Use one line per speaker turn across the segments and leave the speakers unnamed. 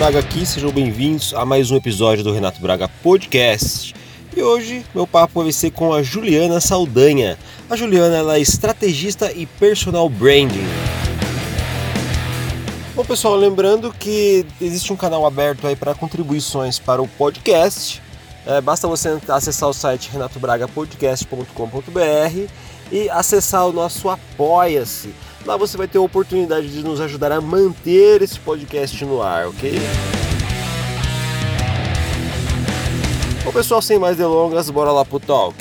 Braga aqui, sejam bem-vindos a mais um episódio do Renato Braga Podcast. E hoje meu papo vai ser com a Juliana Saldanha. A Juliana ela é estrategista e personal branding. Bom pessoal, lembrando que existe um canal aberto aí para contribuições para o podcast. É, basta você acessar o site renatobragapodcast.com.br e acessar o nosso Apoia-se. Lá você vai ter a oportunidade de nos ajudar a manter esse podcast no ar, ok? Bom pessoal, sem mais delongas, bora lá pro talk.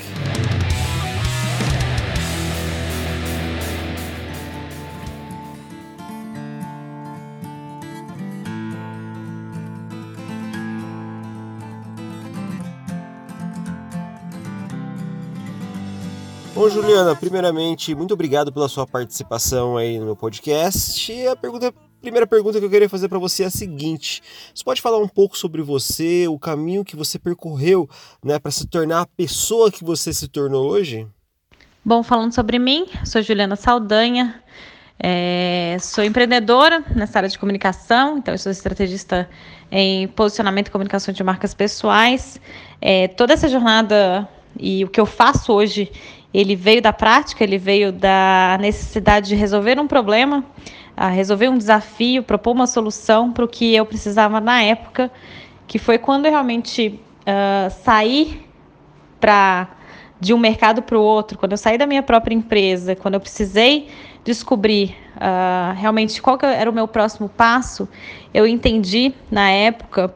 Bom, Juliana, primeiramente, muito obrigado pela sua participação aí no meu podcast. E a pergunta, primeira pergunta que eu queria fazer para você é a seguinte: você pode falar um pouco sobre você, o caminho que você percorreu, né, para se tornar a pessoa que você se tornou hoje?
Bom, falando sobre mim, sou Juliana Saldanha, é, sou empreendedora nessa área de comunicação, então sou estrategista em posicionamento e comunicação de marcas pessoais. É, toda essa jornada e o que eu faço hoje ele veio da prática, ele veio da necessidade de resolver um problema, resolver um desafio, propor uma solução para o que eu precisava na época, que foi quando eu realmente uh, saí para de um mercado para o outro, quando eu saí da minha própria empresa, quando eu precisei descobrir uh, realmente qual era o meu próximo passo, eu entendi na época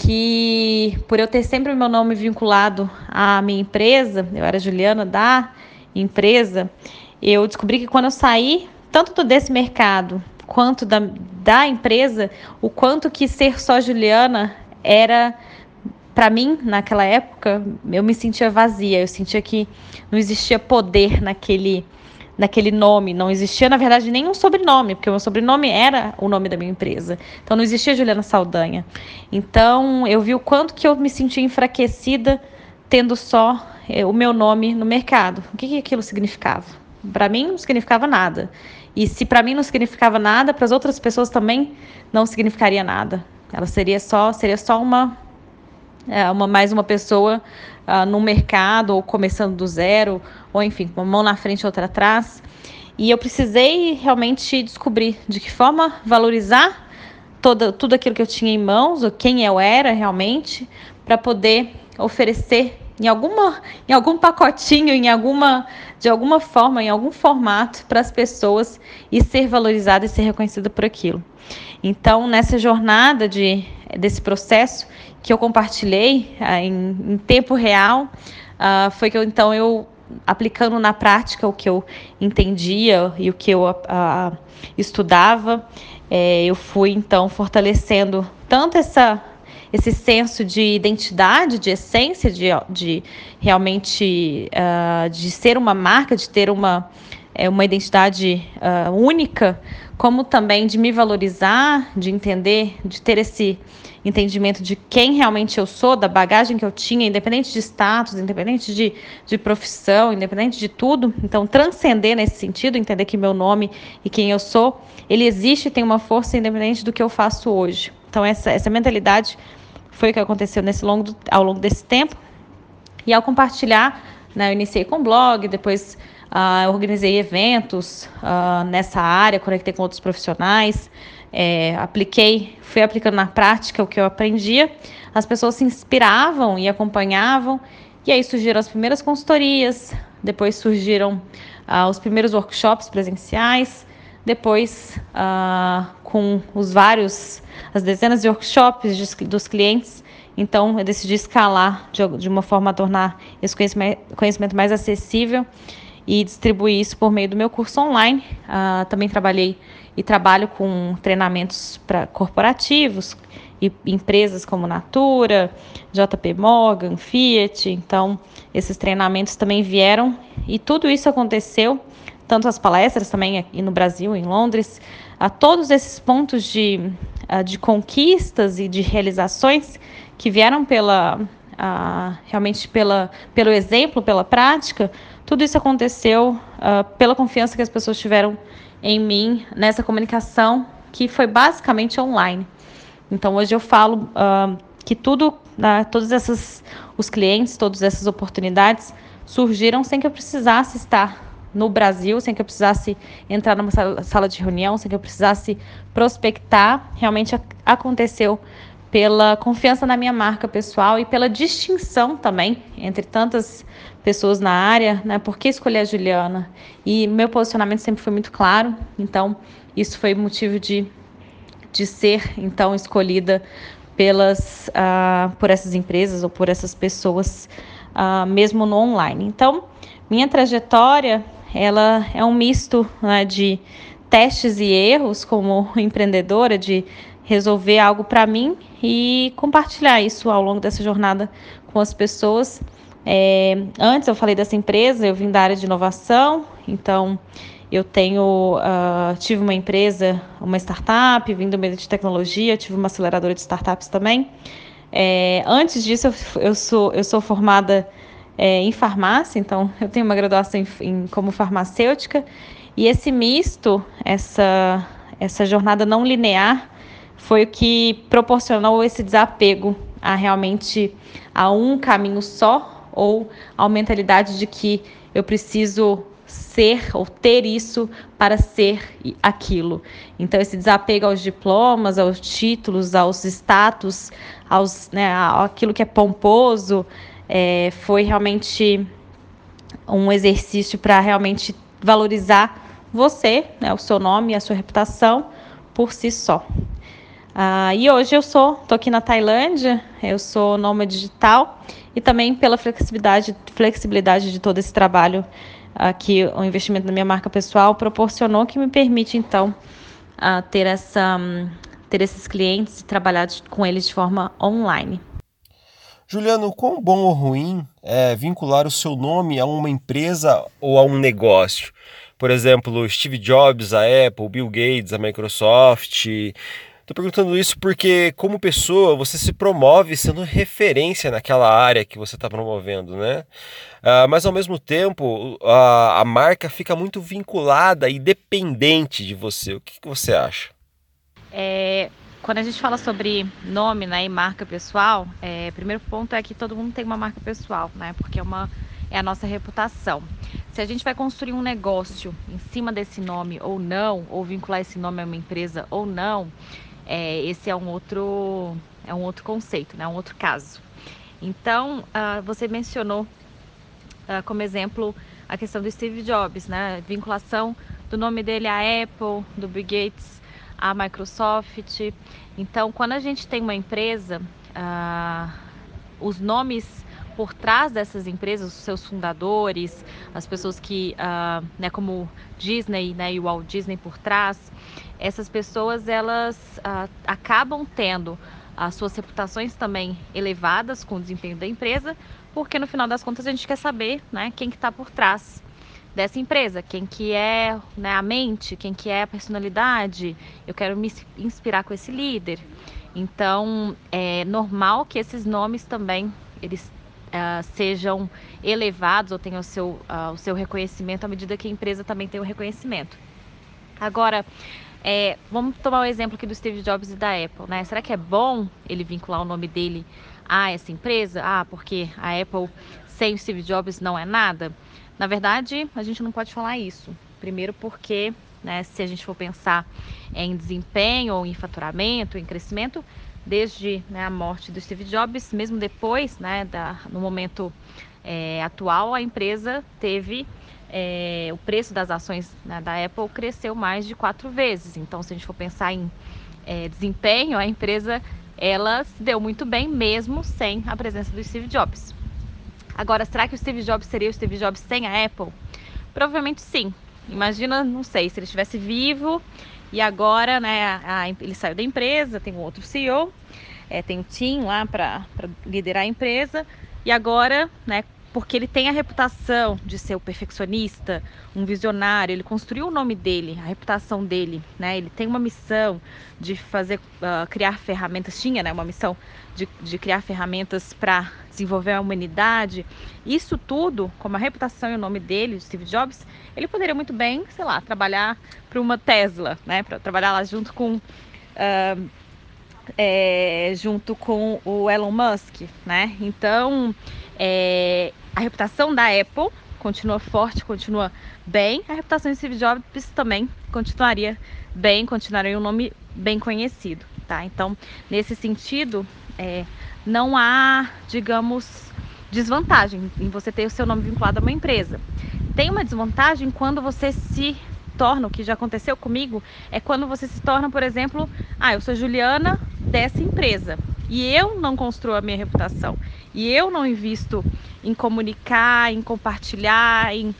que por eu ter sempre o meu nome vinculado à minha empresa, eu era Juliana da empresa, eu descobri que quando eu saí, tanto desse mercado quanto da, da empresa, o quanto que ser só Juliana era para mim, naquela época, eu me sentia vazia, eu sentia que não existia poder naquele naquele nome. Não existia, na verdade, nenhum sobrenome, porque o meu sobrenome era o nome da minha empresa. Então não existia Juliana Saldanha. Então eu vi o quanto que eu me sentia enfraquecida tendo só eh, o meu nome no mercado. O que, que aquilo significava? Para mim não significava nada. E se para mim não significava nada, para as outras pessoas também não significaria nada. Ela seria só, seria só uma, é, uma mais uma pessoa uh, no mercado ou começando do zero, ou enfim, com uma mão na frente e outra atrás. E eu precisei realmente descobrir de que forma valorizar toda, tudo aquilo que eu tinha em mãos, ou quem eu era realmente, para poder oferecer em alguma em algum pacotinho, em alguma de alguma forma, em algum formato para as pessoas e ser valorizada e ser reconhecida por aquilo. Então, nessa jornada de desse processo que eu compartilhei uh, em, em, tempo real, uh, foi que eu, então eu aplicando na prática o que eu entendia e o que eu uh, estudava, é, eu fui então fortalecendo tanto essa esse senso de identidade, de essência, de, de realmente uh, de ser uma marca, de ter uma, é, uma identidade uh, única, como também de me valorizar, de entender, de ter esse entendimento de quem realmente eu sou, da bagagem que eu tinha, independente de status, independente de, de profissão, independente de tudo. Então, transcender nesse sentido, entender que meu nome e quem eu sou, ele existe e tem uma força independente do que eu faço hoje. Então, essa, essa mentalidade foi o que aconteceu nesse longo, ao longo desse tempo. E ao compartilhar, né, eu iniciei com blog, depois uh, organizei eventos uh, nessa área, conectei com outros profissionais, é, apliquei, fui aplicando na prática o que eu aprendia. As pessoas se inspiravam e acompanhavam, e aí surgiram as primeiras consultorias, depois surgiram uh, os primeiros workshops presenciais, depois uh, com os vários, as dezenas de workshops de, dos clientes. Então, eu decidi escalar de, de uma forma a tornar esse conhecimento, conhecimento mais acessível e distribuir isso por meio do meu curso online. Uh, também trabalhei e trabalho com treinamentos para corporativos e empresas como Natura, JP Morgan, Fiat. Então, esses treinamentos também vieram e tudo isso aconteceu, tanto as palestras também aqui no Brasil, em Londres, a todos esses pontos de, de conquistas e de realizações que vieram pela realmente pela, pelo exemplo, pela prática, tudo isso aconteceu uh, pela confiança que as pessoas tiveram em mim nessa comunicação que foi basicamente online. Então hoje eu falo uh, que tudo, né, todos esses, os clientes, todas essas oportunidades surgiram sem que eu precisasse estar no Brasil, sem que eu precisasse entrar numa sala de reunião, sem que eu precisasse prospectar. Realmente aconteceu pela confiança na minha marca pessoal e pela distinção também entre tantas pessoas na área, né? Por que escolher a Juliana? E meu posicionamento sempre foi muito claro, então isso foi motivo de, de ser então escolhida pelas uh, por essas empresas ou por essas pessoas, uh, mesmo no online. Então, minha trajetória ela é um misto né, de testes e erros como empreendedora, de resolver algo para mim e compartilhar isso ao longo dessa jornada com as pessoas. É, antes eu falei dessa empresa, eu vim da área de inovação, então eu tenho uh, tive uma empresa, uma startup, vim do meio de tecnologia, tive uma aceleradora de startups também. É, antes disso eu, eu, sou eu sou formada é, em farmácia, então eu tenho uma graduação em, em, como farmacêutica e esse misto, essa essa jornada não linear foi o que proporcionou esse desapego a realmente a um caminho só ou a mentalidade de que eu preciso ser ou ter isso para ser aquilo. Então esse desapego aos diplomas, aos títulos, aos status, aos, né, aquilo que é pomposo, é, foi realmente um exercício para realmente valorizar você, né, o seu nome e a sua reputação por si só. Ah, e hoje eu sou, estou aqui na Tailândia, eu sou nômade digital e também pela flexibilidade, flexibilidade de todo esse trabalho ah, que o investimento na minha marca pessoal proporcionou, que me permite então ah, ter, essa, ter esses clientes e trabalhar com eles de forma online.
Juliano, quão bom ou ruim é vincular o seu nome a uma empresa ou a um negócio? Por exemplo, Steve Jobs, a Apple, Bill Gates, a Microsoft, Estou perguntando isso porque, como pessoa, você se promove sendo referência naquela área que você está promovendo, né? Uh, mas ao mesmo tempo, a, a marca fica muito vinculada e dependente de você. O que, que você acha?
É, quando a gente fala sobre nome né, e marca pessoal, é, primeiro ponto é que todo mundo tem uma marca pessoal, né? Porque é, uma, é a nossa reputação. Se a gente vai construir um negócio em cima desse nome ou não, ou vincular esse nome a uma empresa ou não, é, esse é um outro é um outro conceito, né? Um outro caso. Então, uh, você mencionou uh, como exemplo a questão do Steve Jobs, né? Vinculação do nome dele à Apple, do Bill Gates, à Microsoft. Então, quando a gente tem uma empresa, uh, os nomes por trás dessas empresas, os seus fundadores, as pessoas que, uh, né, como Disney né, e o Walt Disney por trás, essas pessoas elas uh, acabam tendo as suas reputações também elevadas com o desempenho da empresa, porque no final das contas a gente quer saber né, quem que está por trás dessa empresa, quem que é né, a mente, quem que é a personalidade, eu quero me inspirar com esse líder. Então é normal que esses nomes também eles uh, sejam elevados ou tenham o seu, uh, o seu reconhecimento à medida que a empresa também tem o reconhecimento. Agora, é, vamos tomar o exemplo aqui do Steve Jobs e da Apple, né? Será que é bom ele vincular o nome dele a essa empresa? Ah, porque a Apple sem o Steve Jobs não é nada? Na verdade, a gente não pode falar isso. Primeiro porque, né, se a gente for pensar em desempenho ou em faturamento, em crescimento, desde né, a morte do Steve Jobs, mesmo depois, né, da, no momento é, atual, a empresa teve é, o preço das ações né, da Apple cresceu mais de quatro vezes. Então, se a gente for pensar em é, desempenho, a empresa ela se deu muito bem mesmo sem a presença do Steve Jobs. Agora, será que o Steve Jobs seria o Steve Jobs sem a Apple? Provavelmente sim. Imagina, não sei, se ele estivesse vivo e agora, né, a, a, ele saiu da empresa, tem um outro CEO, é, tem um team lá para liderar a empresa. E agora, né, porque ele tem a reputação de ser o perfeccionista, um visionário, ele construiu o nome dele, a reputação dele, né? Ele tem uma missão de fazer, uh, criar ferramentas, tinha, né, uma missão de, de criar ferramentas para desenvolver a humanidade. Isso tudo, como a reputação e o nome dele, de Steve Jobs, ele poderia muito bem, sei lá, trabalhar para uma Tesla, né? Para trabalhar lá junto com uh, é, junto com o Elon Musk, né? Então, é, a reputação da Apple continua forte, continua bem. A reputação de Steve Jobs também continuaria bem, continuaria um nome bem conhecido, tá? Então, nesse sentido, é, não há, digamos, desvantagem em você ter o seu nome vinculado a uma empresa. Tem uma desvantagem quando você se torna, o que já aconteceu comigo, é quando você se torna, por exemplo, ah, eu sou Juliana dessa empresa e eu não construo a minha reputação e eu não invisto em comunicar, em compartilhar, em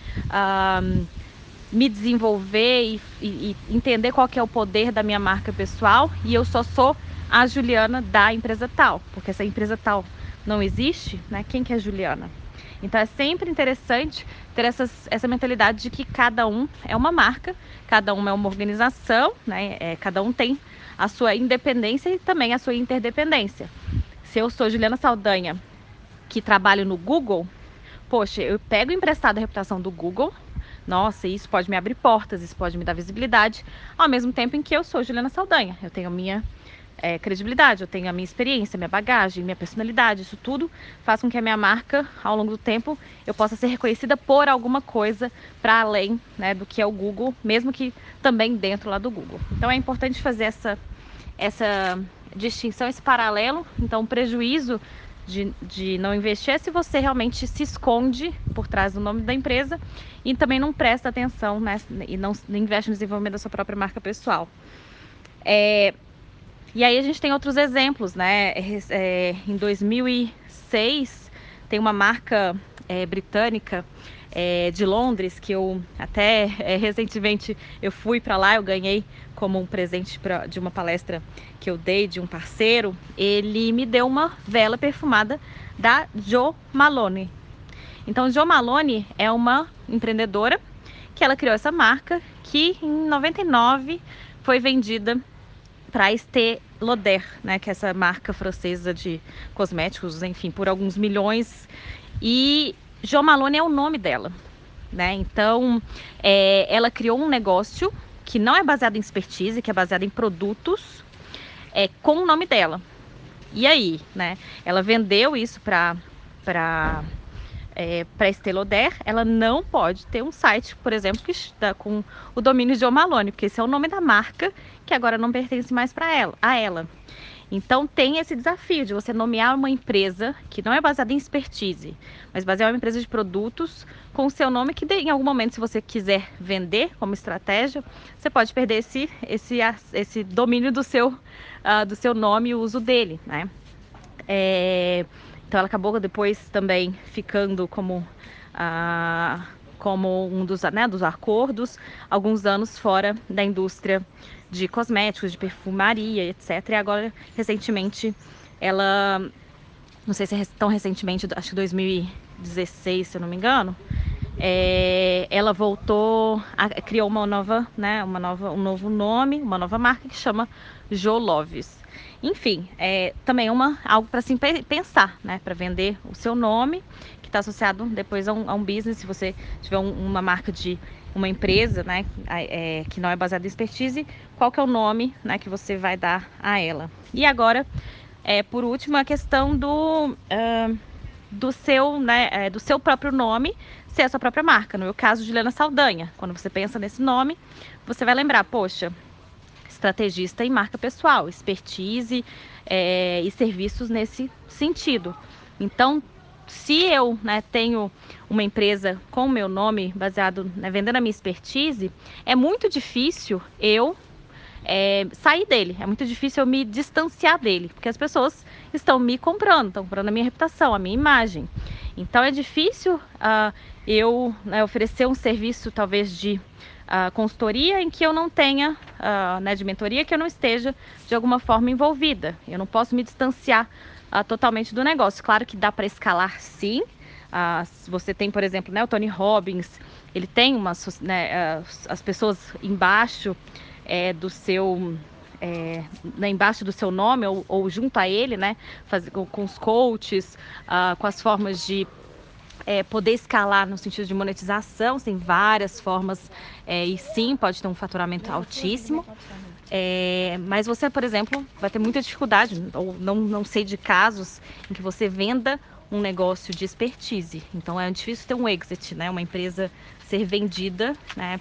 me desenvolver e, e, e entender qual é o poder da minha marca pessoal e eu só sou a Juliana da empresa tal, porque essa empresa tal não existe, né? Quem que é Juliana? Então é sempre interessante ter essas, essa mentalidade de que cada um é uma marca, cada um é uma organização, né? É, cada um tem a sua independência e também a sua interdependência. Se eu sou Juliana Saldanha, que trabalho no Google, poxa, eu pego emprestado a reputação do Google, nossa, isso pode me abrir portas, isso pode me dar visibilidade, ao mesmo tempo em que eu sou Juliana Saldanha, eu tenho minha é, credibilidade, eu tenho a minha experiência, minha bagagem, minha personalidade, isso tudo faz com que a minha marca, ao longo do tempo, eu possa ser reconhecida por alguma coisa para além né, do que é o Google, mesmo que também dentro lá do Google. Então é importante fazer essa, essa distinção, esse paralelo. Então, o prejuízo de, de não investir é se você realmente se esconde por trás do nome da empresa e também não presta atenção né, e não, investe no desenvolvimento da sua própria marca pessoal. É, e aí a gente tem outros exemplos, né? É, é em 2006 tem uma marca é, britânica é, de Londres que eu até é, recentemente eu fui para lá, eu ganhei como um presente pra, de uma palestra que eu dei de um parceiro. Ele me deu uma vela perfumada da Jo Malone. Então, Jo Malone é uma empreendedora que ela criou essa marca que em 99 foi vendida para Estée Lauder, né, que é essa marca francesa de cosméticos, enfim, por alguns milhões. E Jo Malone é o nome dela, né? Então, é, ela criou um negócio que não é baseado em expertise, que é baseado em produtos, é, com o nome dela. E aí, né? Ela vendeu isso para para é, para Estée Lauder, ela não pode ter um site, por exemplo, que está com o domínio de Malone, porque esse é o nome da marca que agora não pertence mais para ela, a ela. Então tem esse desafio de você nomear uma empresa que não é baseada em expertise, mas baseada em uma empresa de produtos com o seu nome que em algum momento, se você quiser vender como estratégia, você pode perder esse, esse, esse domínio do seu, uh, do seu nome e o uso dele, né? É, então ela acabou depois também ficando como, ah, como um dos, né, dos acordos, alguns anos fora da indústria de cosméticos, de perfumaria, etc. E agora, recentemente, ela, não sei se é tão recentemente, acho que 2016, se eu não me engano, é, ela voltou, a, criou uma nova, né, uma nova, um novo nome, uma nova marca que chama Joloves. Enfim, é também uma, algo para se pensar, né? Para vender o seu nome, que está associado depois a um, a um, business. Se você tiver um, uma marca de uma empresa, né? É, que não é baseada em expertise, qual que é o nome, né? Que você vai dar a ela. E agora, é, por último, a questão do uh, do seu, né? É, do seu próprio nome ser a sua própria marca. No meu caso, Juliana Saldanha. Quando você pensa nesse nome, você vai lembrar, poxa, estrategista em marca pessoal, expertise é, e serviços nesse sentido. Então, se eu né, tenho uma empresa com o meu nome baseado, né, vendendo a minha expertise, é muito difícil eu é, sair dele. É muito difícil eu me distanciar dele, porque as pessoas estão me comprando, estão comprando a minha reputação, a minha imagem. Então é difícil uh, eu né, oferecer um serviço talvez de uh, consultoria em que eu não tenha, uh, né, de mentoria, que eu não esteja de alguma forma envolvida. Eu não posso me distanciar uh, totalmente do negócio. Claro que dá para escalar sim. você tem, por exemplo, né, o Tony Robbins, ele tem umas, né, as pessoas embaixo é, do seu é, né, embaixo do seu nome ou, ou, junto a ele, né, faz, com, com os coaches, uh, com as formas de é, poder escalar no sentido de monetização, tem várias formas é, e sim pode ter um faturamento altíssimo. É, mas você, por exemplo, vai ter muita dificuldade, ou não, não sei de casos em que você venda um negócio de expertise. Então é difícil ter um exit, né? Uma empresa ser vendida, né?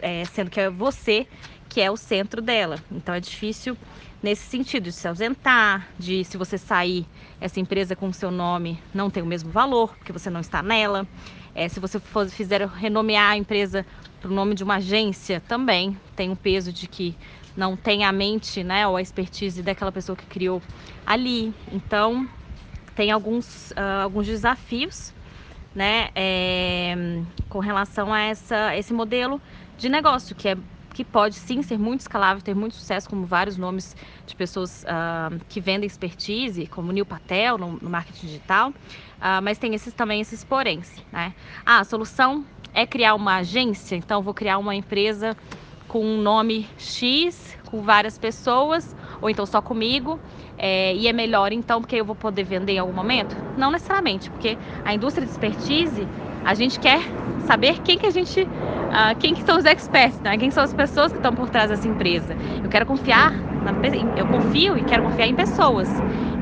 É, sendo que é você que é o centro dela. Então é difícil nesse sentido de se ausentar, de se você sair, essa empresa com o seu nome não tem o mesmo valor, porque você não está nela. É, se você for, fizer renomear a empresa para o nome de uma agência, também tem um peso de que não tem a mente, né, ou a expertise daquela pessoa que criou ali. Então, tem alguns, uh, alguns desafios, né, é, com relação a essa, esse modelo de negócio, que é que pode sim ser muito escalável, ter muito sucesso, como vários nomes de pessoas uh, que vendem expertise, como Neil Patel no, no marketing digital, uh, mas tem esses também esses poréns, né? Ah, a solução é criar uma agência, então vou criar uma empresa com um nome X, com várias pessoas, ou então só comigo, é, e é melhor então porque eu vou poder vender em algum momento? Não necessariamente, porque a indústria de expertise, a gente quer saber quem que a gente, uh, quem que são os experts, né? quem são as pessoas que estão por trás dessa empresa. Eu quero confiar, na, eu confio e quero confiar em pessoas.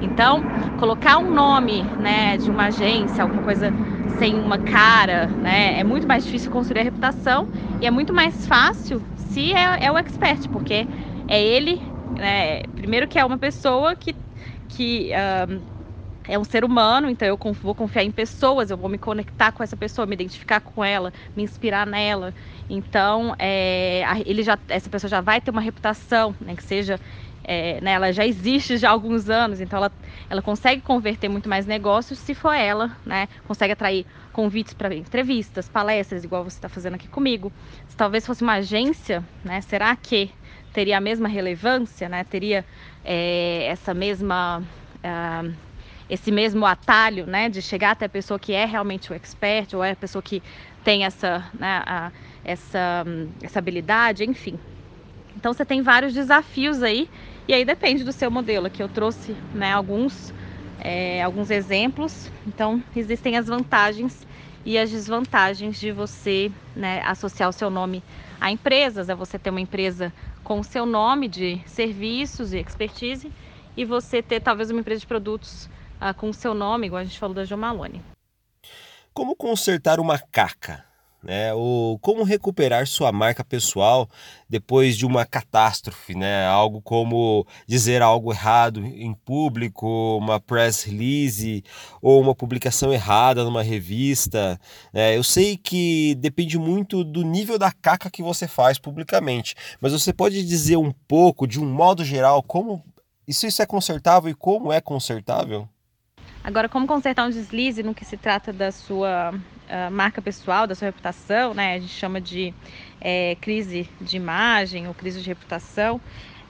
Então, colocar um nome, né, de uma agência, alguma coisa sem uma cara, né, é muito mais difícil construir a reputação e é muito mais fácil se é, é o expert, porque é ele, né, primeiro que é uma pessoa que, que uh, é um ser humano, então eu vou confiar em pessoas, eu vou me conectar com essa pessoa, me identificar com ela, me inspirar nela. Então, é, ele já, essa pessoa já vai ter uma reputação, né, que seja, é, né, ela já existe já há alguns anos, então ela, ela consegue converter muito mais negócios se for ela, né, consegue atrair convites para entrevistas, palestras, igual você está fazendo aqui comigo. Se talvez fosse uma agência, né, será que teria a mesma relevância, né, teria é, essa mesma uh, esse mesmo atalho, né, de chegar até a pessoa que é realmente o expert ou é a pessoa que tem essa, né, a, essa, essa habilidade, enfim. Então você tem vários desafios aí e aí depende do seu modelo. Aqui eu trouxe, né, alguns é, alguns exemplos. Então existem as vantagens e as desvantagens de você né, associar o seu nome a empresas. É você ter uma empresa com o seu nome de serviços e expertise e você ter talvez uma empresa de produtos ah, com o seu nome, igual a gente falou da Jo Malone.
Como consertar uma caca? Né, ou como recuperar sua marca pessoal depois de uma catástrofe, né? Algo como dizer algo errado em público, uma press release ou uma publicação errada numa revista. É, eu sei que depende muito do nível da caca que você faz publicamente, mas você pode dizer um pouco, de um modo geral, como isso, isso é consertável e como é consertável?
Agora, como consertar um deslize no que se trata da sua marca pessoal, da sua reputação, né? A gente chama de é, crise de imagem ou crise de reputação.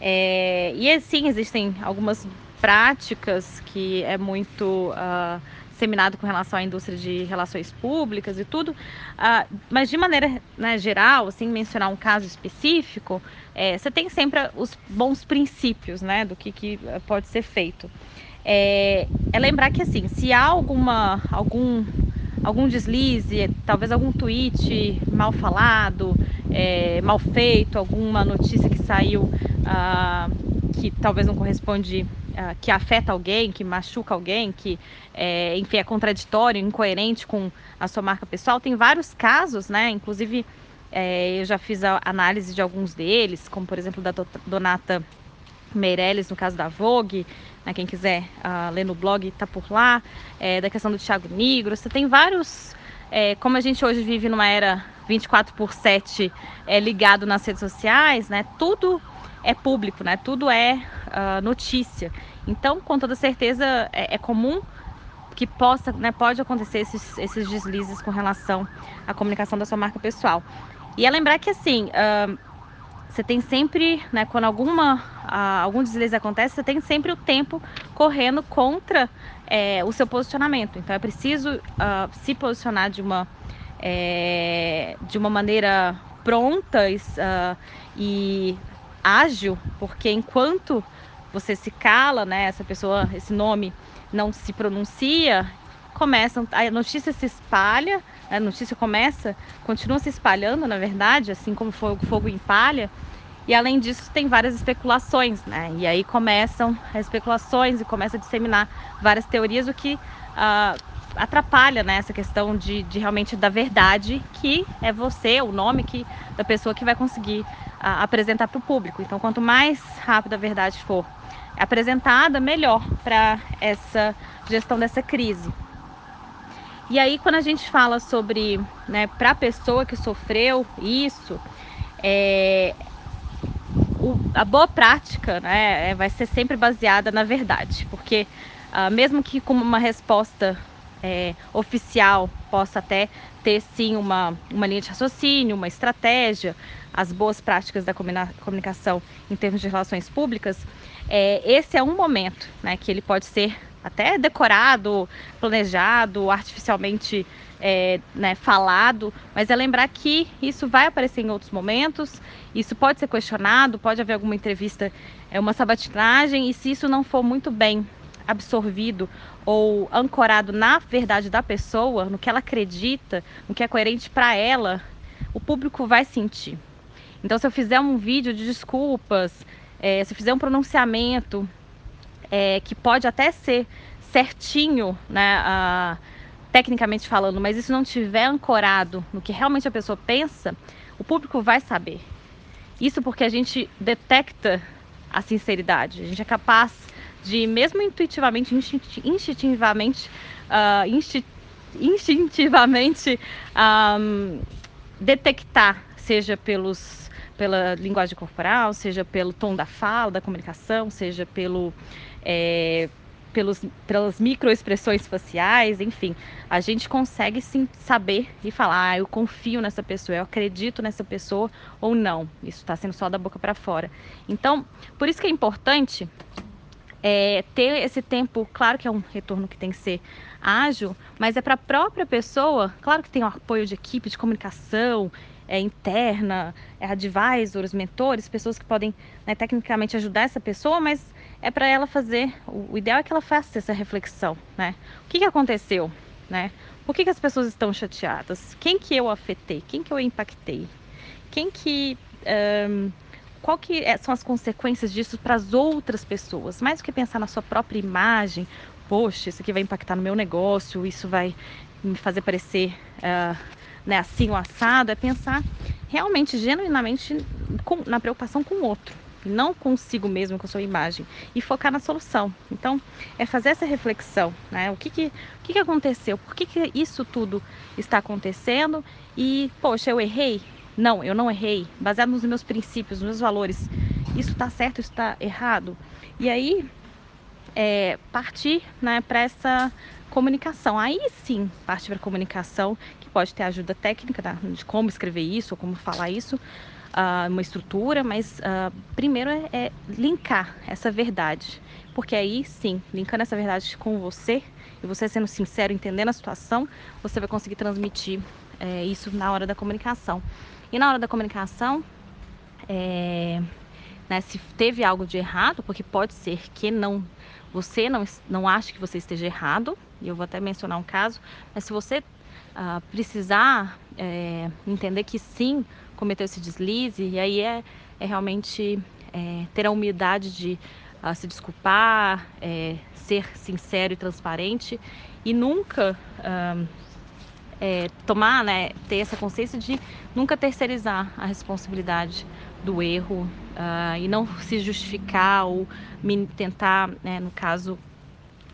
É, e assim, existem algumas práticas que é muito uh, disseminado com relação à indústria de relações públicas e tudo, uh, mas de maneira né, geral, assim, mencionar um caso específico, é, você tem sempre os bons princípios, né, do que, que pode ser feito é, é lembrar que assim, se há alguma, algum, algum deslize, talvez algum tweet mal falado, é, mal feito, alguma notícia que saiu ah, que talvez não corresponde, ah, que afeta alguém, que machuca alguém, que é, enfim é contraditório, incoerente com a sua marca pessoal, tem vários casos, né? Inclusive é, eu já fiz a análise de alguns deles, como por exemplo da Donata Meirelles, no caso da Vogue, né, quem quiser uh, ler no blog está por lá, é, da questão do Thiago Negro, você tem vários, é, como a gente hoje vive numa era 24 por 7 é, ligado nas redes sociais, né, tudo é público, né, tudo é uh, notícia. Então, com toda certeza, é, é comum que possa, né, pode acontecer esses, esses deslizes com relação à comunicação da sua marca pessoal. E é lembrar que assim, uh, você tem sempre, né, quando alguma, algum deslize acontece, você tem sempre o tempo correndo contra é, o seu posicionamento. Então é preciso uh, se posicionar de uma, é, de uma maneira pronta uh, e ágil, porque enquanto você se cala, né, essa pessoa, esse nome não se pronuncia, começam, a notícia se espalha, a notícia começa, continua se espalhando, na verdade, assim como fogo, fogo em palha, E além disso, tem várias especulações, né? E aí começam as especulações e começa a disseminar várias teorias, o que uh, atrapalha né, essa questão de, de, realmente da verdade, que é você, o nome que, da pessoa que vai conseguir uh, apresentar para o público. Então, quanto mais rápido a verdade for apresentada, melhor para essa gestão dessa crise. E aí, quando a gente fala sobre, né, para a pessoa que sofreu isso, é, o, a boa prática né, é, vai ser sempre baseada na verdade, porque uh, mesmo que com uma resposta é, oficial possa até ter sim uma, uma linha de raciocínio, uma estratégia, as boas práticas da comunicação em termos de relações públicas, é, esse é um momento né, que ele pode ser até decorado, planejado, artificialmente é, né, falado, mas é lembrar que isso vai aparecer em outros momentos, isso pode ser questionado, pode haver alguma entrevista, é uma sabatinagem, e se isso não for muito bem absorvido ou ancorado na verdade da pessoa, no que ela acredita, no que é coerente para ela, o público vai sentir. Então, se eu fizer um vídeo de desculpas, é, se eu fizer um pronunciamento é, que pode até ser certinho, né? Tecnicamente falando, mas isso não tiver ancorado no que realmente a pessoa pensa, o público vai saber. Isso porque a gente detecta a sinceridade, a gente é capaz de, mesmo intuitivamente, instintivamente, uh, insti instintivamente um, detectar, seja pelos, pela linguagem corporal, seja pelo tom da fala, da comunicação, seja pelo é, pelos, pelas microexpressões faciais, enfim, a gente consegue sim saber e falar, ah, eu confio nessa pessoa, eu acredito nessa pessoa ou não. Isso está sendo só da boca para fora. Então, por isso que é importante é, ter esse tempo, claro que é um retorno que tem que ser ágil, mas é para a própria pessoa, claro que tem o apoio de equipe de comunicação, é, interna, é, advisors, mentores, pessoas que podem né, tecnicamente ajudar essa pessoa, mas é para ela fazer, o, ideal é que ela faça essa reflexão, né? O que, que aconteceu, né? Por que, que as pessoas estão chateadas? Quem que eu afetei? Quem que eu impactei? Quem que... Um, qual que é, são as consequências disso para as outras pessoas? Mais do que pensar na sua própria imagem, poxa, isso aqui vai impactar no meu negócio, isso vai me fazer parecer uh, né, assim o assado, é pensar realmente, genuinamente com, na preocupação com o outro não consigo mesmo com a sua imagem e focar na solução. Então, é fazer essa reflexão, né? O que que, o que, que aconteceu? Por que, que isso tudo está acontecendo? E, poxa, eu errei? Não, eu não errei. Baseado nos meus princípios, nos meus valores. Isso está certo, isso está errado? E aí, é, partir né, para essa comunicação. Aí sim, parte para comunicação, que pode ter ajuda técnica tá? de como escrever isso ou como falar isso, uh, uma estrutura, mas uh, primeiro é, é linkar essa verdade. Porque aí sim, linkando essa verdade com você e você sendo sincero, entendendo a situação, você vai conseguir transmitir é, isso na hora da comunicação. E na hora da comunicação, é, né, se teve algo de errado, porque pode ser que não você não, não ache que você esteja errado, e eu vou até mencionar um caso, mas se você uh, precisar é, entender que sim, cometeu esse deslize, e aí é, é realmente é, ter a humildade de uh, se desculpar, é, ser sincero e transparente e nunca uh, é, tomar, né, ter essa consciência de nunca terceirizar a responsabilidade do erro uh, e não se justificar ou tentar, né, no caso,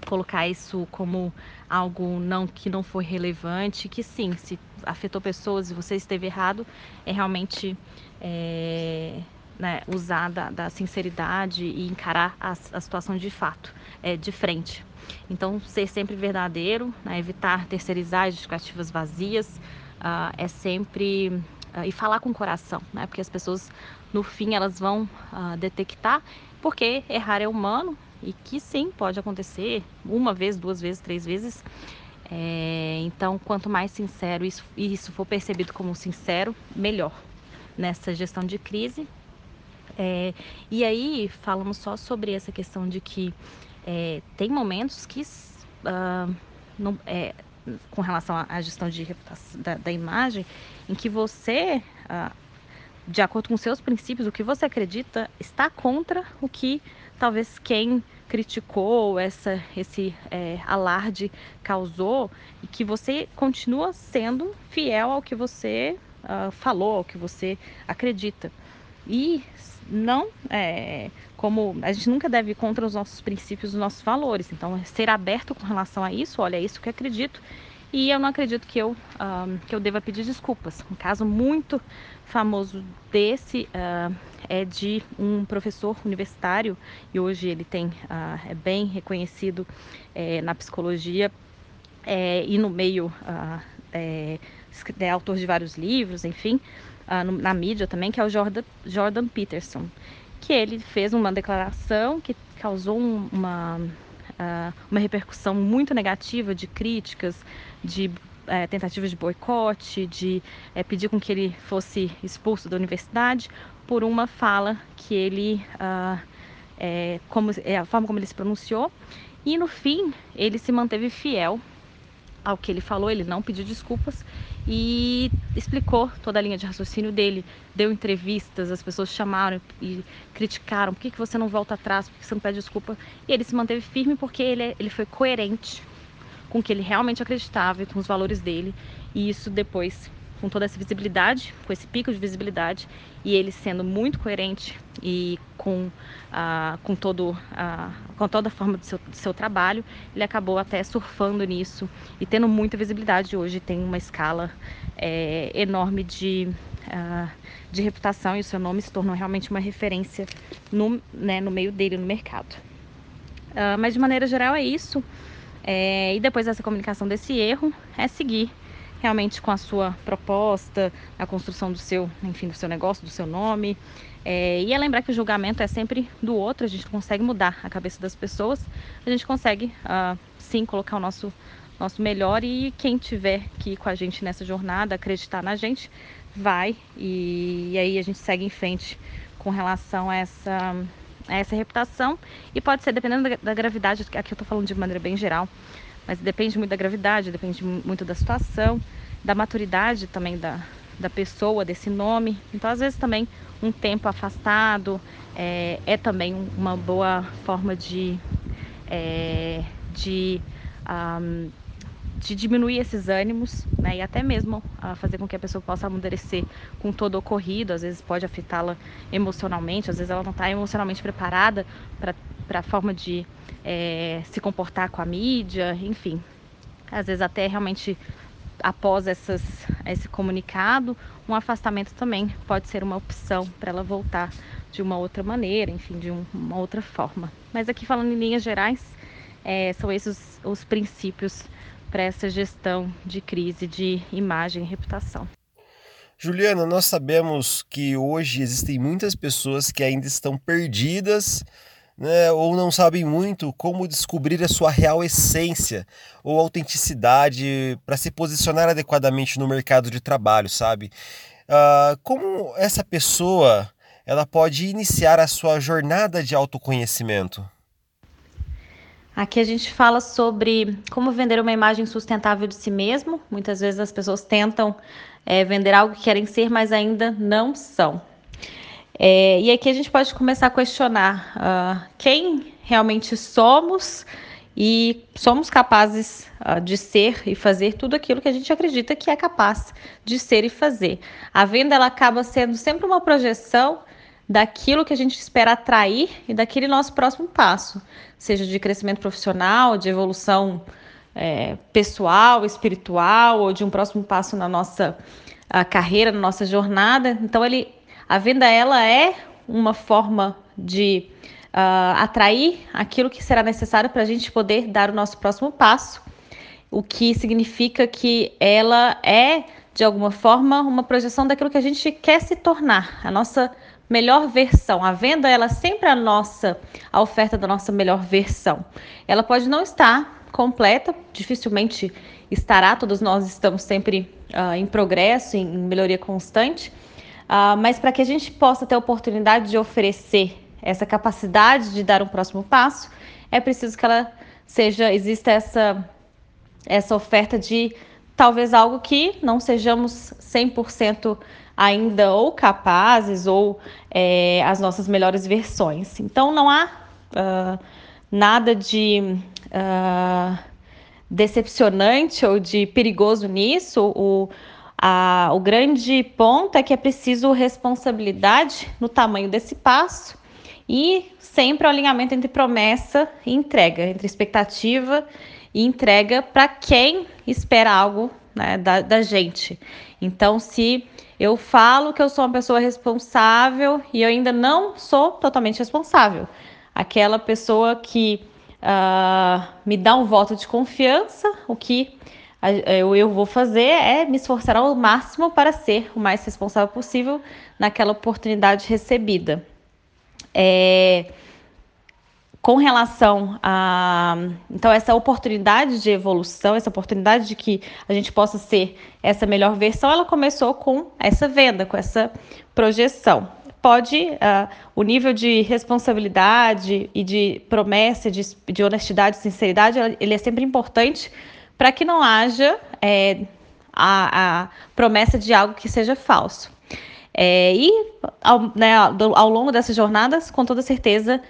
colocar isso como algo não que não foi relevante, que sim, se afetou pessoas e você esteve errado, é realmente é, né, usar da, da, sinceridade e encarar a, a situação de fato, é, de frente. Então, ser sempre verdadeiro, né, evitar terceirizar justificativas vazias, uh, é sempre uh, e falar com o coração, né? Porque as pessoas no fim elas vão uh, detectar, porque errar é humano, e que sim, pode acontecer uma vez, duas vezes, três vezes. É, então, quanto mais sincero isso, isso for percebido como sincero, melhor nessa gestão de crise. É, e aí, falamos só sobre essa questão de que é, tem momentos que, uh, não, é, com relação à gestão de da, da, imagem, em que você uh, de acordo com seus princípios, o que você acredita está contra o que talvez quem criticou essa, esse é, alarde causou e que você continua sendo fiel ao que você uh, falou, ao que você acredita. E não é, como a gente nunca deve ir contra os nossos princípios, os nossos valores. Então, ser aberto com relação a isso, olha, é isso que eu acredito. E eu não acredito que eu, uh, que eu deva pedir desculpas. Um caso muito famoso desse uh, é de um professor universitário e hoje ele tem uh, é bem reconhecido é, na psicologia é, e no meio é, é, autor de vários livros, enfim, no, na mídia também, que é o Jordan, Jordan Peterson, que ele fez uma declaração que causou uma uma repercussão muito negativa de críticas, de é, tentativas de boicote, de é, pedir com que ele fosse expulso da universidade por uma fala que ele, uh, é, como, a forma como ele se pronunciou. E no fim, ele se manteve fiel ao que ele falou, ele não pediu desculpas e explicou toda a linha de raciocínio dele, deu entrevistas, as pessoas chamaram e criticaram, por que, que você não volta atrás, por que você não pede desculpa? E ele se manteve firme porque ele, ele foi coerente com o que ele realmente acreditava e com os valores dele. E isso depois, com toda essa visibilidade, com esse pico de visibilidade, e ele sendo muito coerente e com, uh, com, todo, uh, com toda a forma do seu, do seu trabalho, ele acabou até surfando nisso e tendo muita visibilidade. Hoje tem uma escala é, enorme de, uh, de reputação e o seu nome se tornou realmente uma referência no, né, no meio dele, no mercado. mas de maneira geral é isso. É, e depois dessa comunicação desse erro, é seguir realmente com a sua proposta, a construção do seu, enfim, do seu negócio, do seu nome. É, e é lembrar que o julgamento é sempre do outro, a gente consegue mudar a cabeça das pessoas, a gente consegue uh, sim colocar o nosso, nosso melhor e quem tiver que ir com a gente nessa jornada, acreditar na gente, vai e, e aí a gente segue em frente com relação a essa essa reputação e pode ser dependendo da, da gravidade, aqui eu estou falando de maneira bem geral, mas depende muito da gravidade, depende muito da situação, da maturidade também da, da pessoa, desse nome. Então, às vezes também um tempo afastado é, é também uma boa forma de, é, de um, de diminuir esses ânimos, né, e até mesmo uh, fazer com que a pessoa possa amadurecer com todo o ocorrido, às vezes pode afetá-la emocionalmente, às vezes ela não está emocionalmente preparada para a forma de é, se comportar com a mídia, enfim, às vezes até realmente após essas, esse comunicado, um afastamento também pode ser uma opção para ela voltar de uma outra maneira, enfim, de um, uma outra forma. Mas aqui falando em linhas gerais, é, são esses os princípios para essa gestão de crise de imagem e reputação.
Juliana, nós sabemos que hoje existem muitas pessoas que ainda estão perdidas né, ou não sabem muito como descobrir a sua real essência ou autenticidade para se posicionar adequadamente no mercado de trabalho, sabe? Uh, como essa pessoa ela pode iniciar a sua jornada de autoconhecimento?
Aqui a gente fala sobre como vender uma imagem sustentável de si mesmo. Muitas vezes as pessoas tentam é, vender algo que querem ser, mas ainda não são. É, e aqui a gente pode começar a questionar uh, quem realmente somos e somos capazes uh, de ser e fazer tudo aquilo que a gente acredita que é capaz de ser e fazer. A venda ela acaba sendo sempre uma projeção daquilo que a gente espera atrair e daquele nosso próximo passo, seja de crescimento profissional, de evolução é, pessoal, espiritual ou de um próximo passo na nossa carreira, na nossa jornada. Então, ele, a venda ela é uma forma de uh, atrair aquilo que será necessário para a gente poder dar o nosso próximo passo, o que significa que ela é de alguma forma uma projeção daquilo que a gente quer se tornar, a nossa melhor versão. A venda ela é sempre a nossa, a oferta da nossa melhor versão. Ela pode não estar completa, dificilmente estará. Todos nós estamos sempre uh, em progresso, em, em melhoria constante. Uh, mas para que a gente possa ter a oportunidade de oferecer essa capacidade de dar um próximo passo, é preciso que ela seja exista essa essa oferta de talvez algo que não sejamos 100% ainda ou capazes ou é, as nossas melhores versões. Então não há uh, nada de uh, decepcionante ou de perigoso nisso. O, a, o grande ponto é que é preciso responsabilidade no tamanho desse passo e sempre o alinhamento entre promessa e entrega, entre expectativa e entrega para quem espera algo né, da, da gente. Então, se eu falo que eu sou uma pessoa responsável e eu ainda não sou totalmente responsável, aquela pessoa que uh, me dá um voto de confiança, o que eu, eu vou fazer é me esforçar ao máximo para ser o mais responsável possível naquela oportunidade recebida. É, com relação a então essa oportunidade de evolução, essa oportunidade de que a gente possa ser essa melhor versão, ela começou com essa venda, com essa projeção. Pode uh, o nível de responsabilidade e de promessa, de, de honestidade, sinceridade, ele é sempre importante para que não haja é, a, a promessa de algo que seja falso. É, e ao, né, ao longo dessas jornadas, com toda certeza,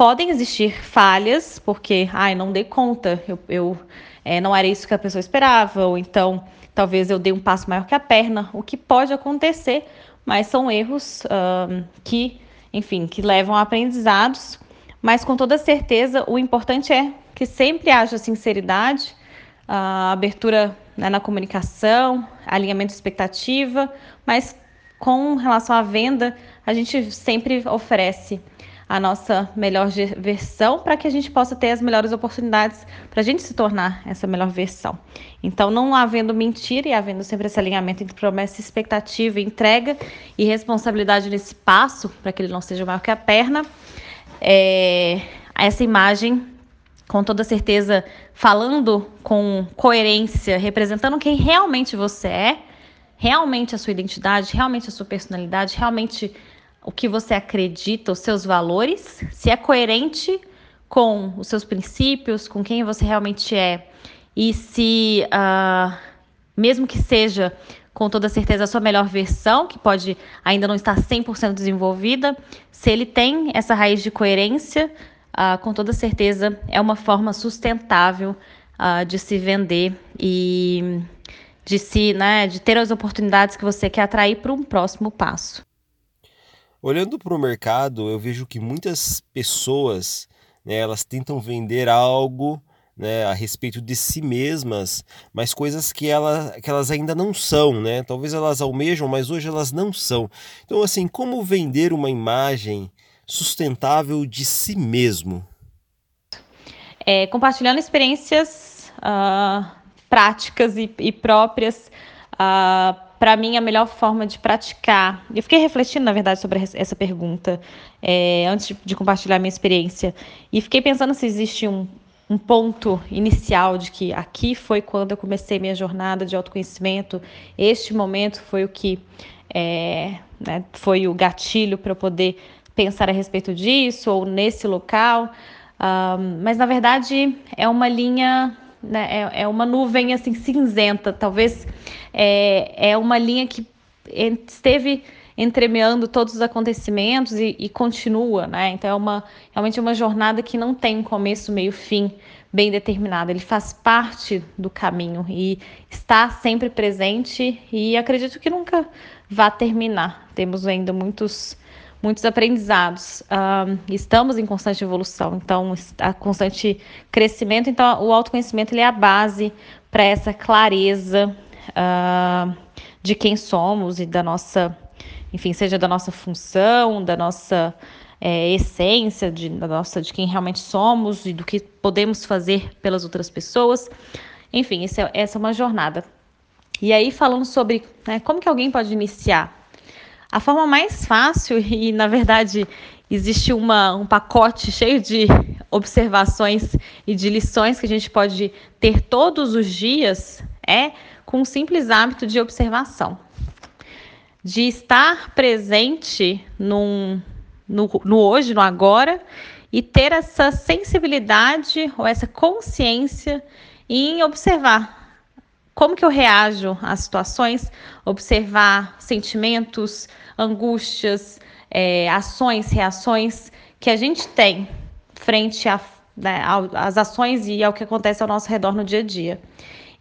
podem existir falhas, porque, ai, não dei conta, eu, eu é, não era isso que a pessoa esperava, ou então talvez eu dei um passo maior que a perna, o que pode acontecer, mas são erros que, enfim, que levam a aprendizados. Mas com toda certeza, o importante é que sempre haja sinceridade, abertura né, na comunicação, alinhamento de expectativa, mas com relação à venda, a gente sempre oferece a nossa melhor versão para que a gente possa ter as melhores oportunidades para a gente se tornar essa melhor versão. Então, não havendo mentira e havendo sempre esse alinhamento entre promessa, expectativa, entrega e responsabilidade nesse passo, para que ele não seja maior que a perna, é, essa imagem, com toda certeza, falando com coerência, representando quem realmente você é, realmente a sua identidade, realmente a sua personalidade, realmente o que você acredita, os seus valores, se é coerente com os seus princípios, com quem você realmente é, e se, uh, mesmo que seja com toda certeza a sua melhor versão, que pode ainda não estar 100% desenvolvida, se ele tem essa raiz de coerência, uh, com toda certeza é uma forma sustentável uh, de se vender e de se, né, de ter as oportunidades que você quer atrair para um próximo passo.
Olhando para o mercado, eu vejo que muitas pessoas, né, elas tentam vender algo né, a respeito de si mesmas, mas coisas que, ela, que elas ainda não são, né? Talvez elas almejam, mas hoje elas não são. Então, assim, como vender uma imagem sustentável de si mesmo?
É, compartilhando experiências uh, práticas e, e próprias. Uh, para mim, a melhor forma de praticar. Eu fiquei refletindo, na verdade, sobre essa pergunta é, antes de, compartilhar minha experiência. E fiquei pensando se existe um, um ponto inicial de que aqui foi quando eu comecei minha jornada de autoconhecimento. Este momento foi o que é, né, foi o gatilho para eu poder pensar a respeito disso, ou nesse local. Um, mas, na verdade, é uma linha né, é, é uma nuvem assim cinzenta, talvez é, é uma linha que esteve entremeando todos os acontecimentos e, e, continua, né? Então é uma realmente é uma jornada que não tem começo, meio, fim bem determinado. Ele faz parte do caminho e está sempre presente e acredito que nunca vá terminar. Temos ainda muitos muitos aprendizados. Uh, estamos em constante evolução, então, a constante crescimento. Então, o autoconhecimento ele é a base para essa clareza uh, de quem somos e da nossa, enfim, seja da nossa função, da nossa é, essência, de, da nossa, de quem realmente somos e do que podemos fazer pelas outras pessoas. Enfim, é, essa é uma jornada. E aí, falando sobre né, como que alguém pode iniciar a forma mais fácil, e na verdade existe uma, um pacote cheio de observações e de lições que a gente pode ter todos os dias, é com um simples hábito de observação. De estar presente num, no, no hoje, no agora, e ter essa sensibilidade ou essa consciência em observar como que eu reajo às situações, observar sentimentos, angústias, é, ações, reações que a gente tem frente às né, ações e ao que acontece ao nosso redor no dia a dia.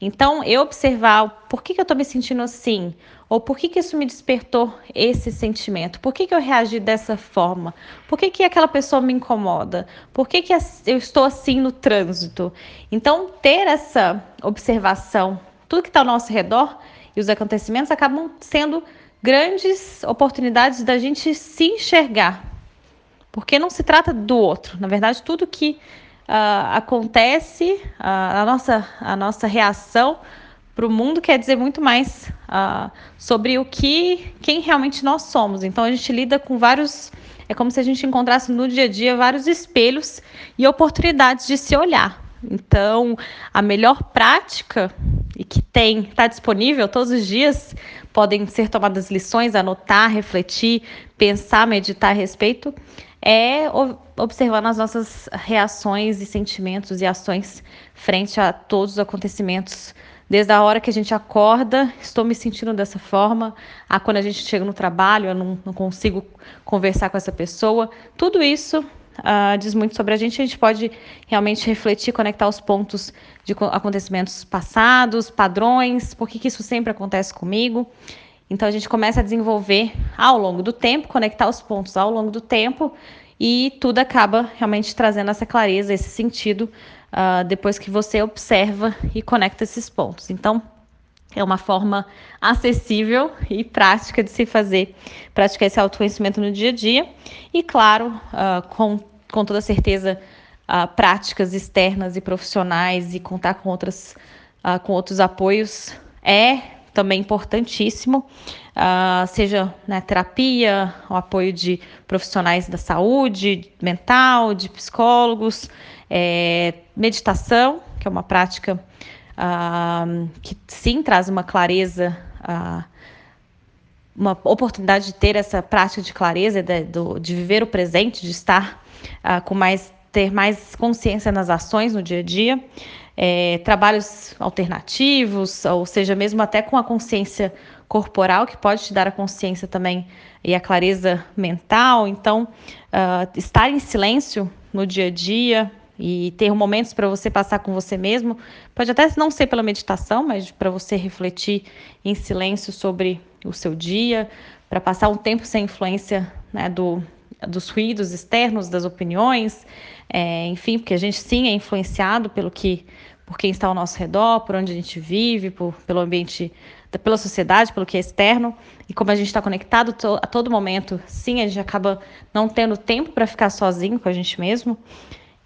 Então, eu observar por que, que eu estou me sentindo assim, ou por que, que isso me despertou esse sentimento, por que, que eu reagi dessa forma, por que, que aquela pessoa me incomoda, por que, que eu estou assim no trânsito. Então, ter essa observação, tudo que está ao nosso redor e os acontecimentos acabam sendo grandes oportunidades da gente se enxergar, porque não se trata do outro. Na verdade, tudo que uh, acontece, uh, a, nossa, a nossa reação para o mundo quer dizer muito mais uh, sobre o que, quem realmente nós somos. Então a gente lida com vários, é como se a gente encontrasse no dia a dia vários espelhos e oportunidades de se olhar. Então a melhor prática e que tem, está disponível todos os dias, podem ser tomadas lições, anotar, refletir, pensar, meditar a respeito, é observando as nossas reações e sentimentos e ações frente a todos os acontecimentos. Desde a hora que a gente acorda, estou me sentindo dessa forma, a quando a gente chega no trabalho, eu não, não consigo conversar com essa pessoa. Tudo isso uh, diz muito sobre a gente. A gente pode realmente refletir, conectar os pontos de acontecimentos passados, padrões, por que, que isso sempre acontece comigo. Então a gente começa a desenvolver ao longo do tempo, conectar os pontos ao longo do tempo e tudo acaba realmente trazendo essa clareza, esse sentido uh, depois que você observa e conecta esses pontos. Então é uma forma acessível e prática de se fazer, praticar esse autoconhecimento no dia a dia e, claro, uh, com, com toda certeza, uh, práticas externas e profissionais e contar com, outras, com outros apoios é também importantíssimo, uh, seja né, terapia, o apoio de profissionais da saúde mental, de psicólogos, é, meditação, que é uma prática uh, que sim traz uma clareza, uh, uma oportunidade de ter essa prática de clareza, de, de viver o presente, de estar com mais ter mais consciência nas ações no dia a dia é, trabalhos alternativos, ou seja, mesmo até com a consciência corporal, que pode te dar a consciência também e a clareza mental. Então, uh, estar em silêncio no dia a dia e ter momentos para você passar com você mesmo, pode até não ser pela meditação, mas para você refletir em silêncio sobre o seu dia, para passar um tempo sem influência né, do, dos ruídos externos, das opiniões, é, enfim, porque a gente sim é influenciado pelo que por quem está ao nosso redor, por onde a gente vive, por, pelo ambiente, pela sociedade, pelo que é externo. E como a gente está conectado to, a todo momento, sim, a gente acaba não tendo tempo para ficar sozinho com a gente mesmo.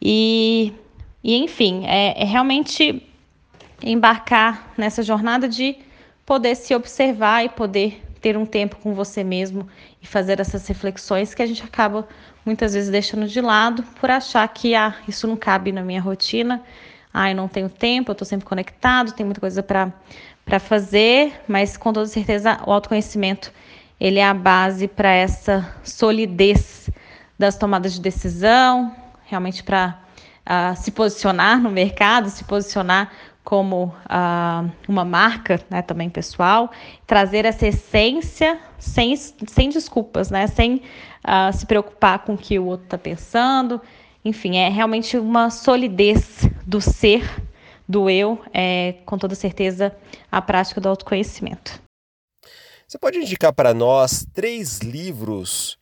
E, e enfim, é, é realmente embarcar nessa jornada de poder se observar e poder ter um tempo com você mesmo e fazer essas reflexões que a gente acaba muitas vezes deixando de lado por achar que ah, isso não cabe na minha rotina. Ah, eu não tenho tempo, eu estou sempre conectado, tem muita coisa para fazer, mas com toda certeza o autoconhecimento ele é a base para essa solidez das tomadas de decisão, realmente para uh, ah, se posicionar no mercado, se posicionar como uh, uma marca, né, também pessoal, trazer essa essência sem, sem desculpas, né, sem uh, se preocupar com o que o outro está pensando, enfim, é realmente uma solidez do ser, do eu, é com toda certeza a prática do autoconhecimento.
Você pode indicar para nós três livros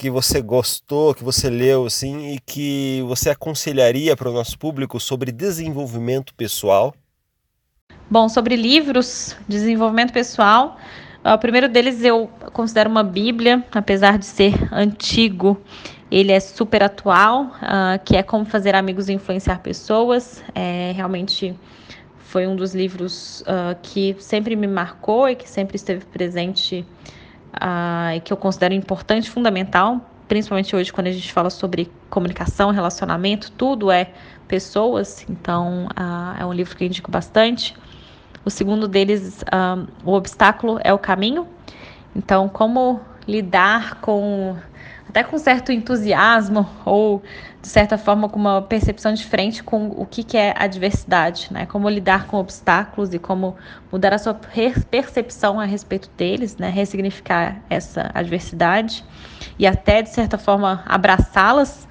que você gostou, que você leu assim e que você aconselharia para o nosso público sobre desenvolvimento pessoal?
Bom, sobre livros, desenvolvimento pessoal, o primeiro deles eu considero uma Bíblia, apesar de ser antigo ele é super atual, uh, que é Como Fazer Amigos e Influenciar Pessoas. É, realmente foi um dos livros uh, que sempre me marcou e que sempre esteve presente e que eu considero importante, fundamental, principalmente hoje quando a gente fala sobre comunicação, relacionamento, tudo é pessoas, então é um livro que eu indico bastante. O segundo deles, O Obstáculo é o Caminho. Então, como lidar com até com certo entusiasmo ou de certa forma com uma percepção diferente com o que, que é a diversidade, né? Como lidar com obstáculos e como mudar a sua percepção a respeito deles, né? Ressignificar essa adversidade e até de certa forma abraçá-las.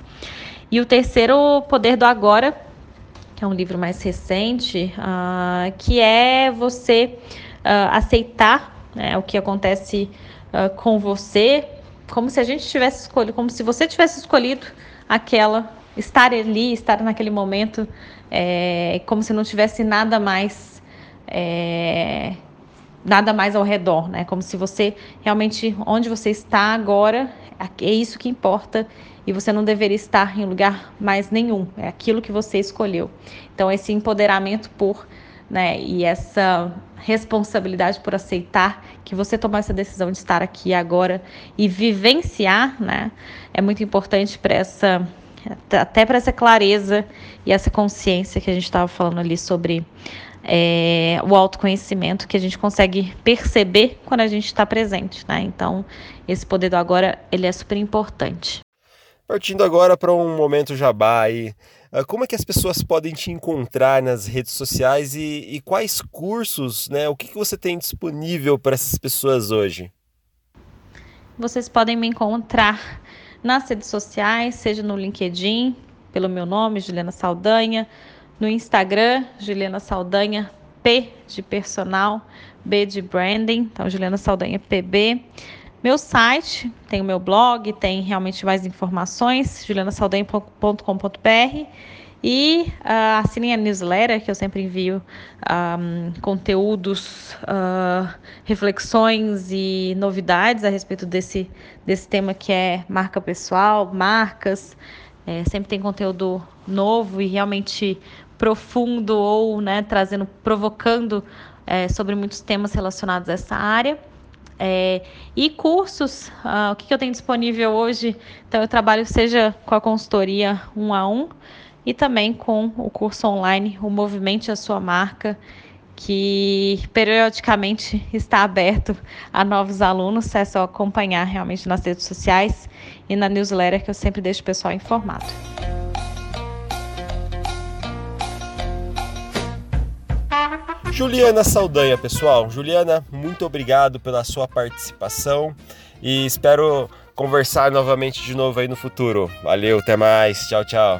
E o terceiro, Poder do Agora, que é um livro mais recente, uh, que é você uh, aceitar né, o que acontece uh, com você, como se a gente tivesse escolhido, como se você tivesse escolhido aquela, estar ali, estar naquele momento, é, como se não tivesse nada mais. É, nada mais ao redor, né? Como se você realmente onde você está agora é isso que importa e você não deveria estar em lugar mais nenhum. É aquilo que você escolheu. Então esse empoderamento por né? E essa responsabilidade por aceitar que você tomou essa decisão de estar aqui agora e vivenciar, né? É muito importante para essa até para essa clareza e essa consciência que a gente estava falando ali sobre é, o autoconhecimento que a gente consegue perceber quando a gente está presente, né? Então, esse poder do agora, ele é super importante.
Partindo agora para um momento jabá aí, ah, como é que as pessoas podem te encontrar nas redes sociais e, e quais cursos, né? O que, que você tem disponível para essas pessoas hoje?
Vocês podem me encontrar nas redes sociais, seja no LinkedIn, pelo meu nome, Juliana Saldanha, no Instagram, Juliana Saldanha, P de personal, B de branding, então Juliana Saldanha PB. Meu site, tem o meu blog, tem realmente mais informações, julianasaldanha.com.br e uh, assinem a newsletter, que eu sempre envio um, conteúdos, uh, reflexões e novidades a respeito desse, desse tema que é marca pessoal, marcas. É, sempre tem conteúdo novo e realmente profundo ou né, trazendo, provocando é, sobre muitos temas relacionados a essa área. É, e cursos, uh, o que, que eu tenho disponível hoje? Então, eu trabalho seja com a consultoria um a um e também com o curso online, o Movimente a Sua Marca, que periodicamente está aberto a novos alunos. É só acompanhar realmente nas redes sociais e na newsletter que eu sempre deixo o pessoal informado.
Juliana Saldanha, pessoal. Juliana, muito obrigado pela sua participação e espero conversar novamente de novo aí no futuro. Valeu, até mais. Tchau, tchau.